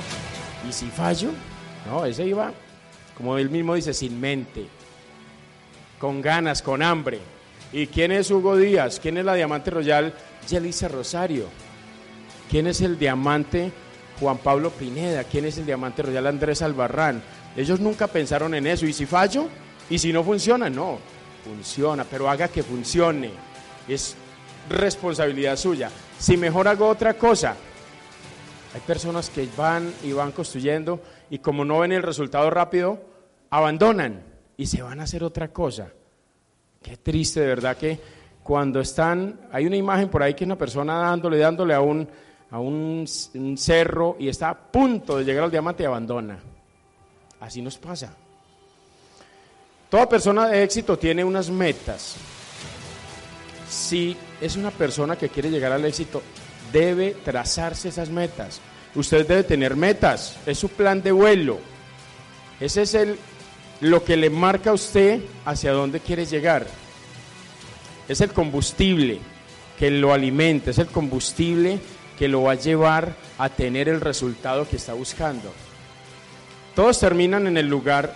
¿y si fallo? No, ese iba, como él mismo dice, sin mente, con ganas, con hambre. ¿Y quién es Hugo Díaz? ¿Quién es la diamante Royal Yelisa Rosario? ¿Quién es el diamante Juan Pablo Pineda? ¿Quién es el diamante Royal Andrés Albarrán? Ellos nunca pensaron en eso. ¿Y si fallo? ¿Y si no funciona? No, funciona, pero haga que funcione. Es responsabilidad suya. Si mejor hago otra cosa, hay personas que van y van construyendo y como no ven el resultado rápido, abandonan y se van a hacer otra cosa. Qué triste, de verdad que cuando están, hay una imagen por ahí que una persona dándole, dándole a un, a un cerro y está a punto de llegar al diamante y abandona. Así nos pasa. Toda persona de éxito tiene unas metas. Si es una persona que quiere llegar al éxito, debe trazarse esas metas. Usted debe tener metas, es su plan de vuelo. Ese es el lo que le marca a usted hacia dónde quiere llegar. Es el combustible que lo alimenta, es el combustible que lo va a llevar a tener el resultado que está buscando. Todos terminan en el lugar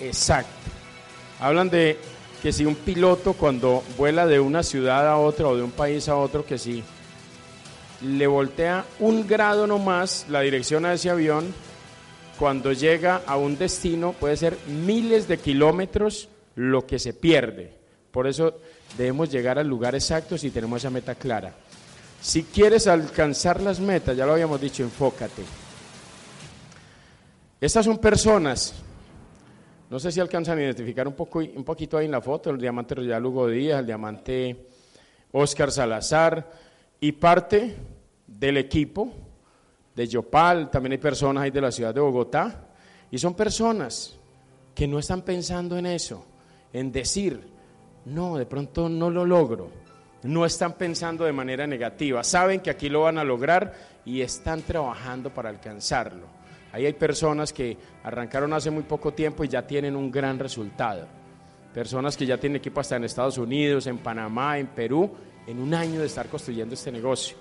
exacto. Hablan de que si un piloto cuando vuela de una ciudad a otra o de un país a otro, que si le voltea un grado nomás la dirección a ese avión, cuando llega a un destino puede ser miles de kilómetros lo que se pierde. Por eso debemos llegar al lugar exacto si tenemos esa meta clara. Si quieres alcanzar las metas, ya lo habíamos dicho, enfócate. Estas son personas, no sé si alcanzan a identificar un, poco, un poquito ahí en la foto, el diamante Royal Hugo Díaz, el diamante Oscar Salazar y parte del equipo de Yopal, también hay personas ahí de la ciudad de Bogotá, y son personas que no están pensando en eso, en decir, no, de pronto no lo logro, no están pensando de manera negativa, saben que aquí lo van a lograr y están trabajando para alcanzarlo. Ahí hay personas que arrancaron hace muy poco tiempo y ya tienen un gran resultado. Personas que ya tienen equipo hasta en Estados Unidos, en Panamá, en Perú, en un año de estar construyendo este negocio.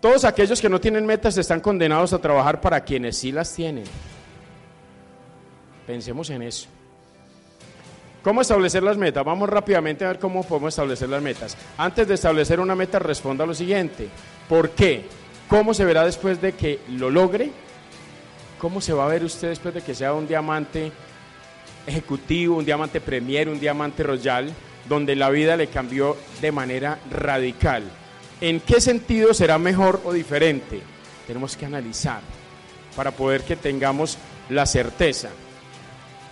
Todos aquellos que no tienen metas están condenados a trabajar para quienes sí las tienen. Pensemos en eso. ¿Cómo establecer las metas? Vamos rápidamente a ver cómo podemos establecer las metas. Antes de establecer una meta, responda lo siguiente. ¿Por qué? ¿Cómo se verá después de que lo logre? ¿Cómo se va a ver usted después de que sea un diamante ejecutivo, un diamante premier, un diamante royal, donde la vida le cambió de manera radical? ¿En qué sentido será mejor o diferente? Tenemos que analizar para poder que tengamos la certeza.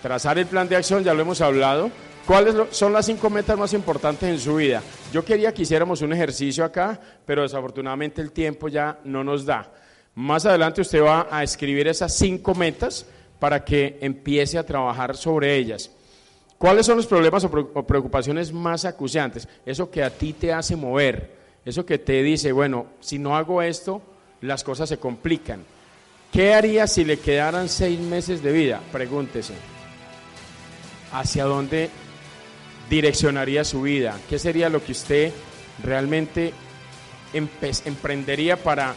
Trazar el plan de acción, ya lo hemos hablado, ¿Cuáles son las cinco metas más importantes en su vida? Yo quería que hiciéramos un ejercicio acá, pero desafortunadamente el tiempo ya no nos da. Más adelante usted va a escribir esas cinco metas para que empiece a trabajar sobre ellas. ¿Cuáles son los problemas o preocupaciones más acuciantes? Eso que a ti te hace mover, eso que te dice, bueno, si no hago esto, las cosas se complican. ¿Qué haría si le quedaran seis meses de vida? Pregúntese. ¿Hacia dónde direccionaría su vida? ¿Qué sería lo que usted realmente emprendería para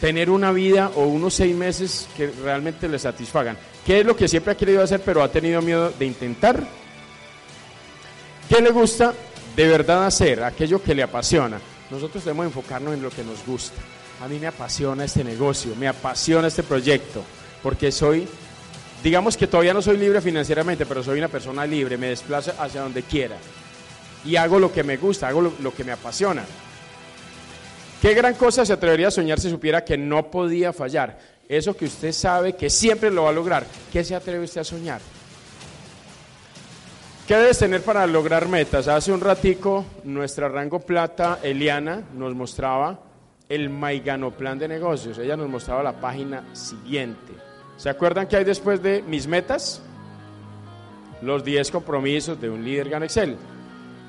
tener una vida o unos seis meses que realmente le satisfagan? ¿Qué es lo que siempre ha querido hacer pero ha tenido miedo de intentar? ¿Qué le gusta de verdad hacer? Aquello que le apasiona. Nosotros debemos enfocarnos en lo que nos gusta. A mí me apasiona este negocio, me apasiona este proyecto, porque soy, digamos que todavía no soy libre financieramente, pero soy una persona libre, me desplazo hacia donde quiera y hago lo que me gusta, hago lo, que me apasiona. ¿Qué gran cosa se atrevería a soñar si supiera que no podía fallar? Eso que usted sabe que siempre lo va a lograr. ¿Qué se atreve usted a soñar? ¿Qué debes tener para lograr metas? Hace un ratico nuestra rango plata, Eliana, nos mostraba el Maigano Plan de Negocios. Ella nos mostraba la página siguiente. ¿Se acuerdan que hay después de mis metas? Los 10 compromisos de un líder Gan Excel.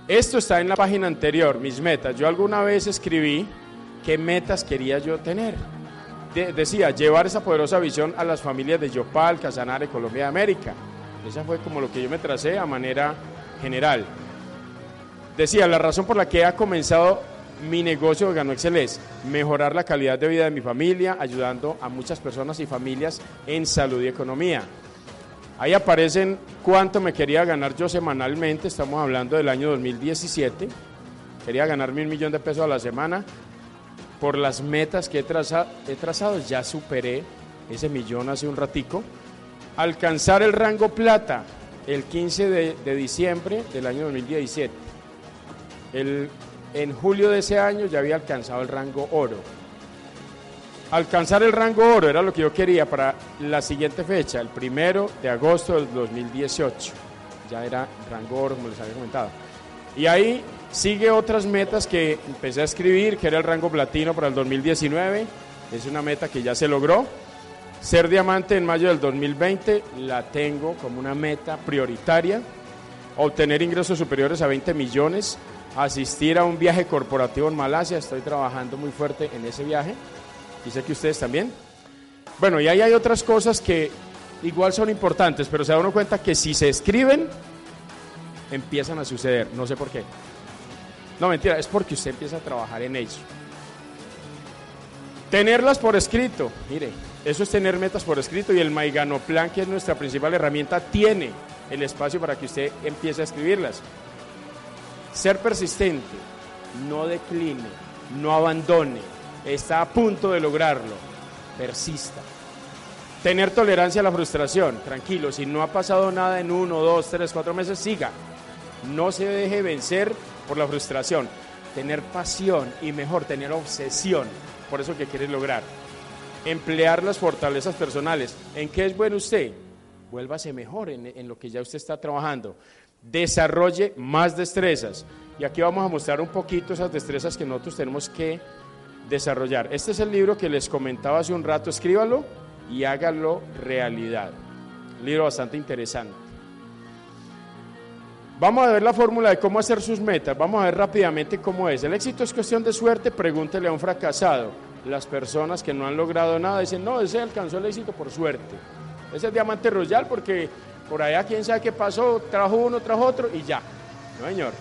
Esto está en la página anterior, mis metas. Yo alguna vez escribí qué metas quería yo tener. decía, llevar esa poderosa visión a las familias de Yopal, Casanare, Colombia y América. Esa fue como lo que yo me tracé a manera general. Decía, la razón por la que ha comenzado mi negocio de Gano Excel mejorar la calidad de vida de mi familia, ayudando a muchas personas y familias en salud y economía. Ahí aparecen cuánto me quería ganar yo semanalmente, estamos hablando del año 2017. Quería ganarme un millón de pesos a la semana. Por las metas que he trazado, he trazado ya superé ese millón hace un ratico. Alcanzar el rango plata el 15 de, diciembre del año 2017. En julio de ese año ya había alcanzado el rango oro Alcanzar el rango oro era lo que yo quería para la siguiente fecha, el primero de agosto del 2018. Ya era rango oro, como les había comentado. Y ahí sigue otras metas que empecé a escribir, que era el rango platino para el 2019. Es una meta que ya se logró. Ser diamante en mayo del 2020 la tengo como una meta prioritaria. Obtener ingresos superiores a 20 millones. Asistir a un viaje corporativo en Malasia. Estoy trabajando muy fuerte en ese viaje y sé que ustedes también. Bueno, y ahí hay otras cosas que igual son importantes, pero se da uno cuenta que si se escriben, empiezan a suceder. No sé por qué. No, mentira, es porque usted empieza a trabajar en ello. Tenerlas por escrito, mire, eso es tener metas por escrito y el Maigano Plan, que es nuestra principal herramienta, tiene el espacio para que usted empiece a escribirlas. Ser persistente, no decline, no abandone, está a punto de lograrlo, persista. Tener tolerancia a la frustración, tranquilo, si no ha pasado nada en uno, dos, tres, cuatro meses, siga. No se deje vencer por la frustración. Tener pasión y mejor, tener obsesión por eso que quiere lograr. Emplear las fortalezas personales. ¿En qué es bueno usted? Vuélvase mejor en, en lo que ya usted está trabajando. Desarrolle más destrezas. Y aquí vamos a mostrar un poquito esas destrezas que nosotros tenemos que desarrollar. Este es el libro que les comentaba hace un rato, escríbalo y hágalo realidad. Libro bastante interesante. Vamos a ver la fórmula de cómo hacer sus metas. Vamos a ver rápidamente cómo es. El éxito es cuestión de suerte. Pregúntele a un fracasado. Las personas que no han logrado nada dicen, no, ese alcanzó el éxito por suerte. Ese es diamante royal porque por allá quién sabe qué pasó, trajo uno, trajo otro y ya. No, señor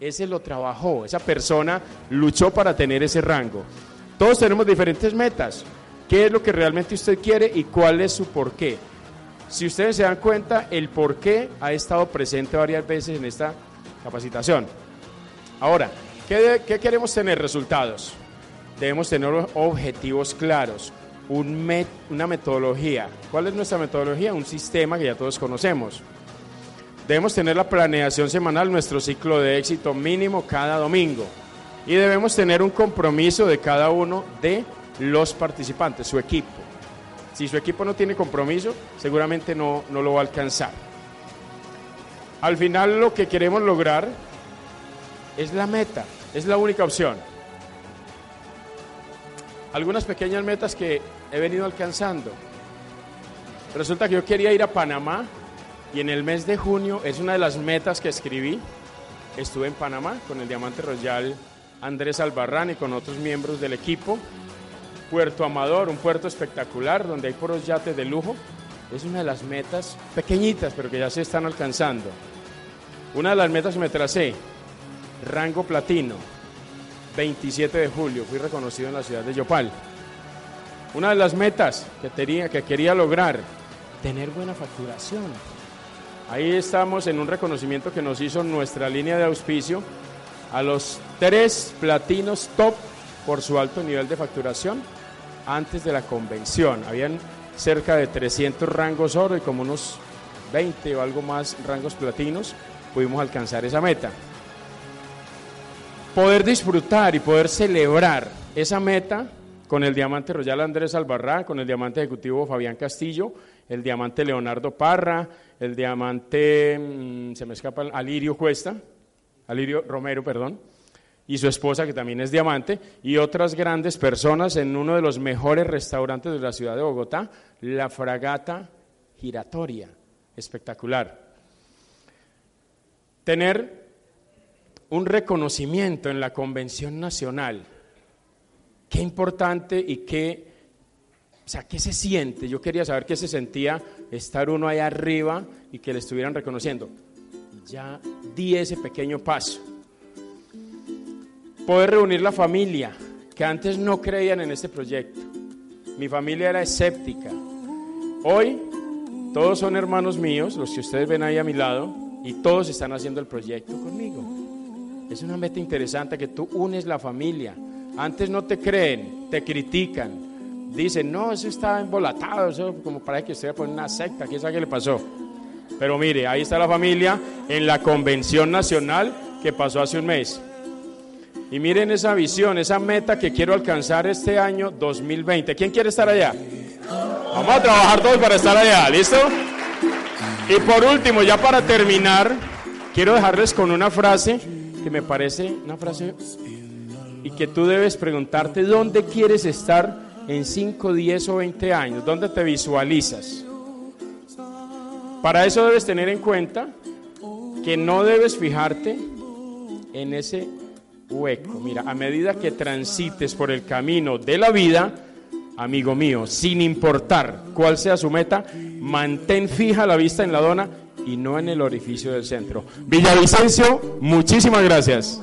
ese lo trabajó, esa persona luchó para tener ese rango. Todos tenemos diferentes metas. ¿Qué es lo que realmente usted quiere y cuál es su porqué? Si ustedes se dan cuenta, el porqué ha estado presente varias veces en esta capacitación. Ahora, ¿qué, queremos tener? Resultados. Debemos tener objetivos claros, una metodología. ¿Cuál es nuestra metodología? Un sistema que ya todos conocemos. Debemos tener la planeación semanal, nuestro ciclo de éxito mínimo cada domingo. Y debemos tener un compromiso de cada uno de los participantes, su equipo. Si su equipo no tiene compromiso, seguramente no, no lo va a alcanzar. Al final lo que queremos lograr es la meta, es la única opción. Algunas pequeñas metas que he venido alcanzando. Resulta que yo quería ir a Panamá y en el mes de junio es una de las metas que escribí. Estuve en Panamá con el Diamante Royal Andrés Albarrán y con otros miembros del equipo. Puerto Amador, un puerto espectacular donde hay puros yates de lujo. Es una de las metas pequeñitas, pero que ya se están alcanzando. Una de las metas que me tracé, rango platino, 27 de julio, fui reconocido en la ciudad de Yopal. Una de las metas que, tenía, que quería lograr, tener buena facturación. Ahí estamos en un reconocimiento que nos hizo nuestra línea de auspicio a los tres platinos top por su alto nivel de facturación antes de la convención. Habían cerca de 300 rangos oro y como unos 20 o algo más rangos platinos, pudimos alcanzar esa meta. Poder disfrutar y poder celebrar esa meta con el diamante Royal Andrés Albarrá, con el diamante ejecutivo Fabián Castillo, el diamante Leonardo Parra, el diamante, mm, se me escapa, Alirio Cuesta, Alirio Romero, perdón, y su esposa, que también es diamante, y otras grandes personas en uno de los mejores restaurantes de la ciudad de Bogotá, la Fragata Giratoria. Espectacular. Tener un reconocimiento en la Convención Nacional. Qué importante y qué, o sea, qué se siente. Yo quería saber qué se sentía estar uno ahí arriba y que le estuvieran reconociendo. Ya di ese pequeño paso poder reunir la familia, que antes no creían en este proyecto. Mi familia era escéptica. Hoy todos son hermanos míos, los que ustedes ven ahí a mi lado, y todos están haciendo el proyecto conmigo. Es una meta interesante que tú unes la familia. Antes no te creen, te critican. Dicen, no, eso está embolatado, eso como para que usted poner una secta, ¿qué sabe qué le pasó? Pero mire, ahí está la familia en la convención nacional que pasó hace un mes. Y miren esa visión, esa meta que quiero alcanzar este año 2020. ¿Quién quiere estar allá? Vamos a trabajar todos para estar allá, ¿listo? Y por último, ya para terminar, quiero dejarles con una frase que me parece una frase y que tú debes preguntarte dónde quieres estar en 5, 10 o 20 años, dónde te visualizas. Para eso debes tener en cuenta que no debes fijarte en ese hueco. Mira, a medida que transites por el camino de la vida, amigo mío, sin importar cuál sea su meta, mantén fija la vista en la dona y no en el orificio del centro. Villavicencio, muchísimas gracias.